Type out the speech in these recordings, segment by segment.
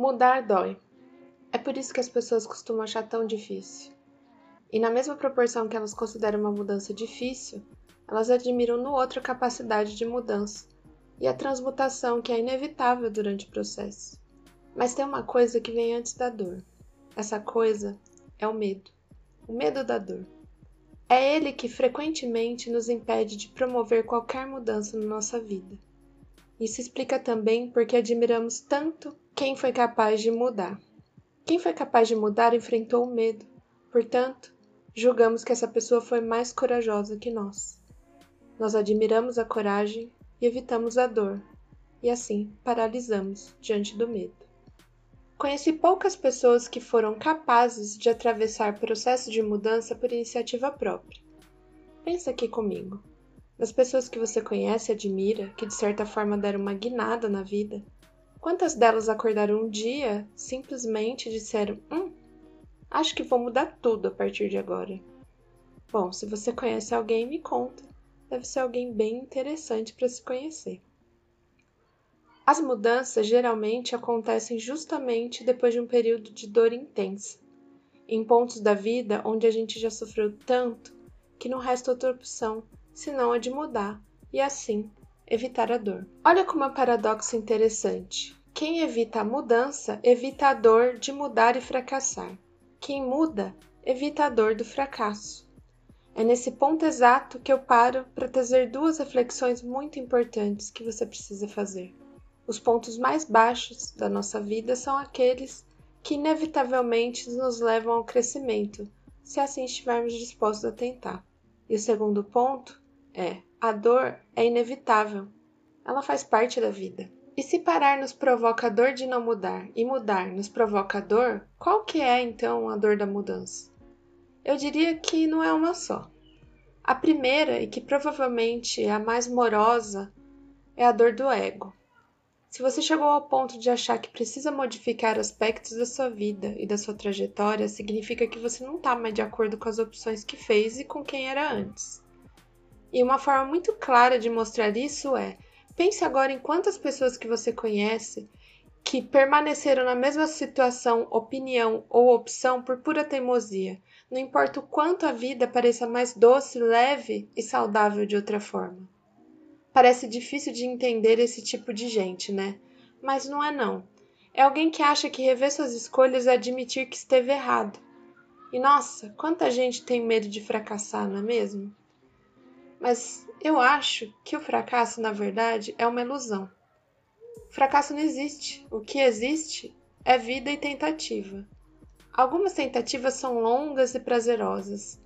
Mudar dói. É por isso que as pessoas costumam achar tão difícil. E na mesma proporção que elas consideram uma mudança difícil, elas admiram no outro a capacidade de mudança e a transmutação que é inevitável durante o processo. Mas tem uma coisa que vem antes da dor. Essa coisa é o medo. O medo da dor. É ele que frequentemente nos impede de promover qualquer mudança na nossa vida. Isso explica também porque admiramos tanto quem foi capaz de mudar. Quem foi capaz de mudar enfrentou o medo, portanto, julgamos que essa pessoa foi mais corajosa que nós. Nós admiramos a coragem e evitamos a dor, e assim paralisamos diante do medo. Conheci poucas pessoas que foram capazes de atravessar processo de mudança por iniciativa própria. Pensa aqui comigo. Das pessoas que você conhece e admira, que de certa forma deram uma guinada na vida, quantas delas acordaram um dia simplesmente disseram: Hum, acho que vou mudar tudo a partir de agora? Bom, se você conhece alguém, me conta. Deve ser alguém bem interessante para se conhecer. As mudanças geralmente acontecem justamente depois de um período de dor intensa, em pontos da vida onde a gente já sofreu tanto que não resta outra opção senão a de mudar e assim evitar a dor. Olha como é um paradoxo interessante. Quem evita a mudança evita a dor de mudar e fracassar. Quem muda evita a dor do fracasso. É nesse ponto exato que eu paro para trazer duas reflexões muito importantes que você precisa fazer. Os pontos mais baixos da nossa vida são aqueles que inevitavelmente nos levam ao crescimento, se assim estivermos dispostos a tentar. E o segundo ponto é: a dor é inevitável, ela faz parte da vida. E se parar nos provoca a dor de não mudar e mudar nos provoca a dor, qual que é então a dor da mudança? Eu diria que não é uma só. A primeira, e que provavelmente é a mais morosa, é a dor do ego. Se você chegou ao ponto de achar que precisa modificar aspectos da sua vida e da sua trajetória, significa que você não está mais de acordo com as opções que fez e com quem era antes. E uma forma muito clara de mostrar isso é: pense agora em quantas pessoas que você conhece que permaneceram na mesma situação, opinião ou opção por pura teimosia, não importa o quanto a vida pareça mais doce, leve e saudável de outra forma. Parece difícil de entender esse tipo de gente, né? Mas não é não. É alguém que acha que rever suas escolhas é admitir que esteve errado. E nossa, quanta gente tem medo de fracassar, não é mesmo? Mas eu acho que o fracasso, na verdade, é uma ilusão. Fracasso não existe. O que existe é vida e tentativa. Algumas tentativas são longas e prazerosas,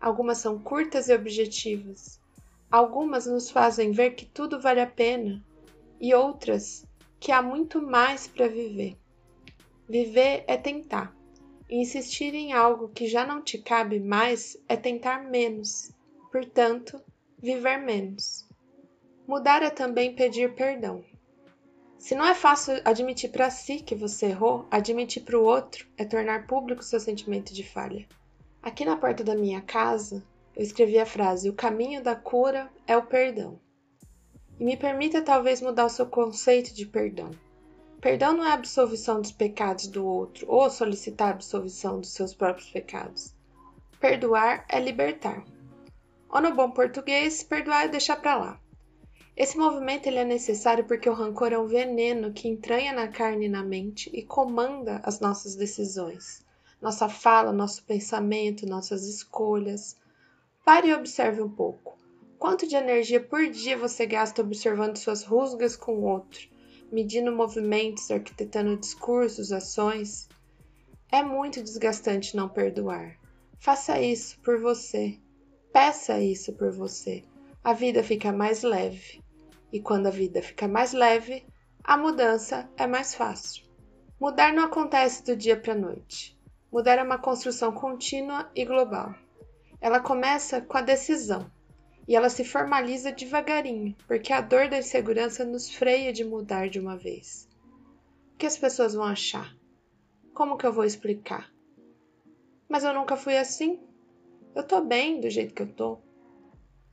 algumas são curtas e objetivas, Algumas nos fazem ver que tudo vale a pena e outras que há muito mais para viver. Viver é tentar. Insistir em algo que já não te cabe mais é tentar menos, portanto, viver menos. Mudar é também pedir perdão. Se não é fácil admitir para si que você errou, admitir para o outro é tornar público seu sentimento de falha. Aqui na porta da minha casa, eu escrevi a frase: O caminho da cura é o perdão. E me permita talvez mudar o seu conceito de perdão. Perdão não é absolvição dos pecados do outro ou solicitar absolvição dos seus próprios pecados. Perdoar é libertar. Ou no bom português, perdoar é deixar para lá. Esse movimento ele é necessário porque o rancor é um veneno que entranha na carne e na mente e comanda as nossas decisões, nossa fala, nosso pensamento, nossas escolhas, Pare e observe um pouco. Quanto de energia por dia você gasta observando suas rusgas com o outro, medindo movimentos, arquitetando discursos, ações? É muito desgastante não perdoar. Faça isso por você. Peça isso por você. A vida fica mais leve. E quando a vida fica mais leve, a mudança é mais fácil. Mudar não acontece do dia para a noite. Mudar é uma construção contínua e global. Ela começa com a decisão e ela se formaliza devagarinho, porque a dor da insegurança nos freia de mudar de uma vez. O que as pessoas vão achar? Como que eu vou explicar? Mas eu nunca fui assim. Eu tô bem do jeito que eu tô.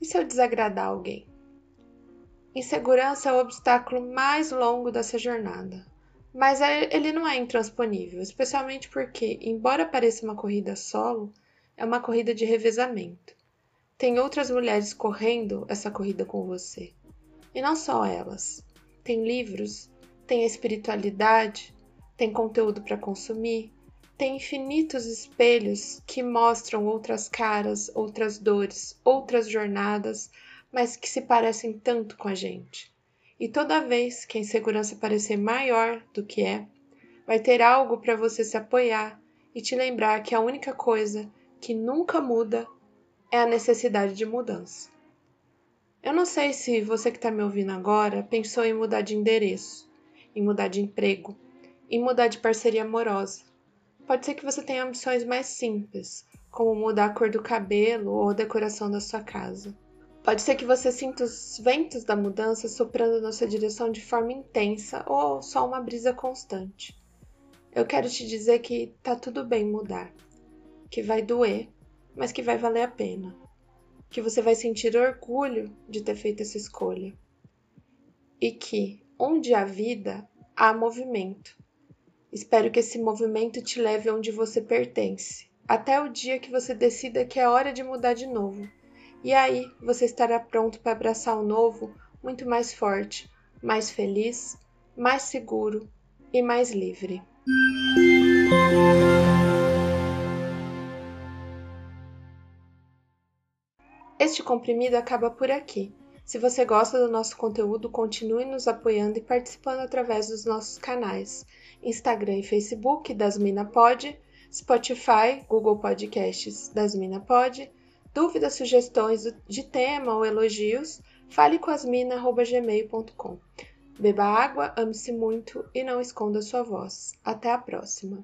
E se eu desagradar alguém? Insegurança é o obstáculo mais longo dessa jornada. Mas é, ele não é intransponível, especialmente porque, embora pareça uma corrida solo, é uma corrida de revezamento. Tem outras mulheres correndo essa corrida com você. E não só elas. Tem livros, tem espiritualidade, tem conteúdo para consumir, tem infinitos espelhos que mostram outras caras, outras dores, outras jornadas, mas que se parecem tanto com a gente. E toda vez que a insegurança parecer maior do que é, vai ter algo para você se apoiar e te lembrar que a única coisa que nunca muda é a necessidade de mudança. Eu não sei se você que está me ouvindo agora pensou em mudar de endereço, em mudar de emprego, em mudar de parceria amorosa. Pode ser que você tenha ambições mais simples, como mudar a cor do cabelo ou a decoração da sua casa. Pode ser que você sinta os ventos da mudança soprando na sua direção de forma intensa ou só uma brisa constante. Eu quero te dizer que tá tudo bem mudar, que vai doer, mas que vai valer a pena, que você vai sentir orgulho de ter feito essa escolha e que, onde há vida, há movimento. Espero que esse movimento te leve onde você pertence, até o dia que você decida que é hora de mudar de novo e aí você estará pronto para abraçar o novo muito mais forte, mais feliz, mais seguro e mais livre. Este comprimido acaba por aqui. Se você gosta do nosso conteúdo, continue nos apoiando e participando através dos nossos canais: Instagram e Facebook das Mina Pod, Spotify, Google Podcasts das Mina Pod Dúvidas, sugestões de tema ou elogios, fale com asmina.gmail.com. Beba água, ame-se muito e não esconda sua voz. Até a próxima!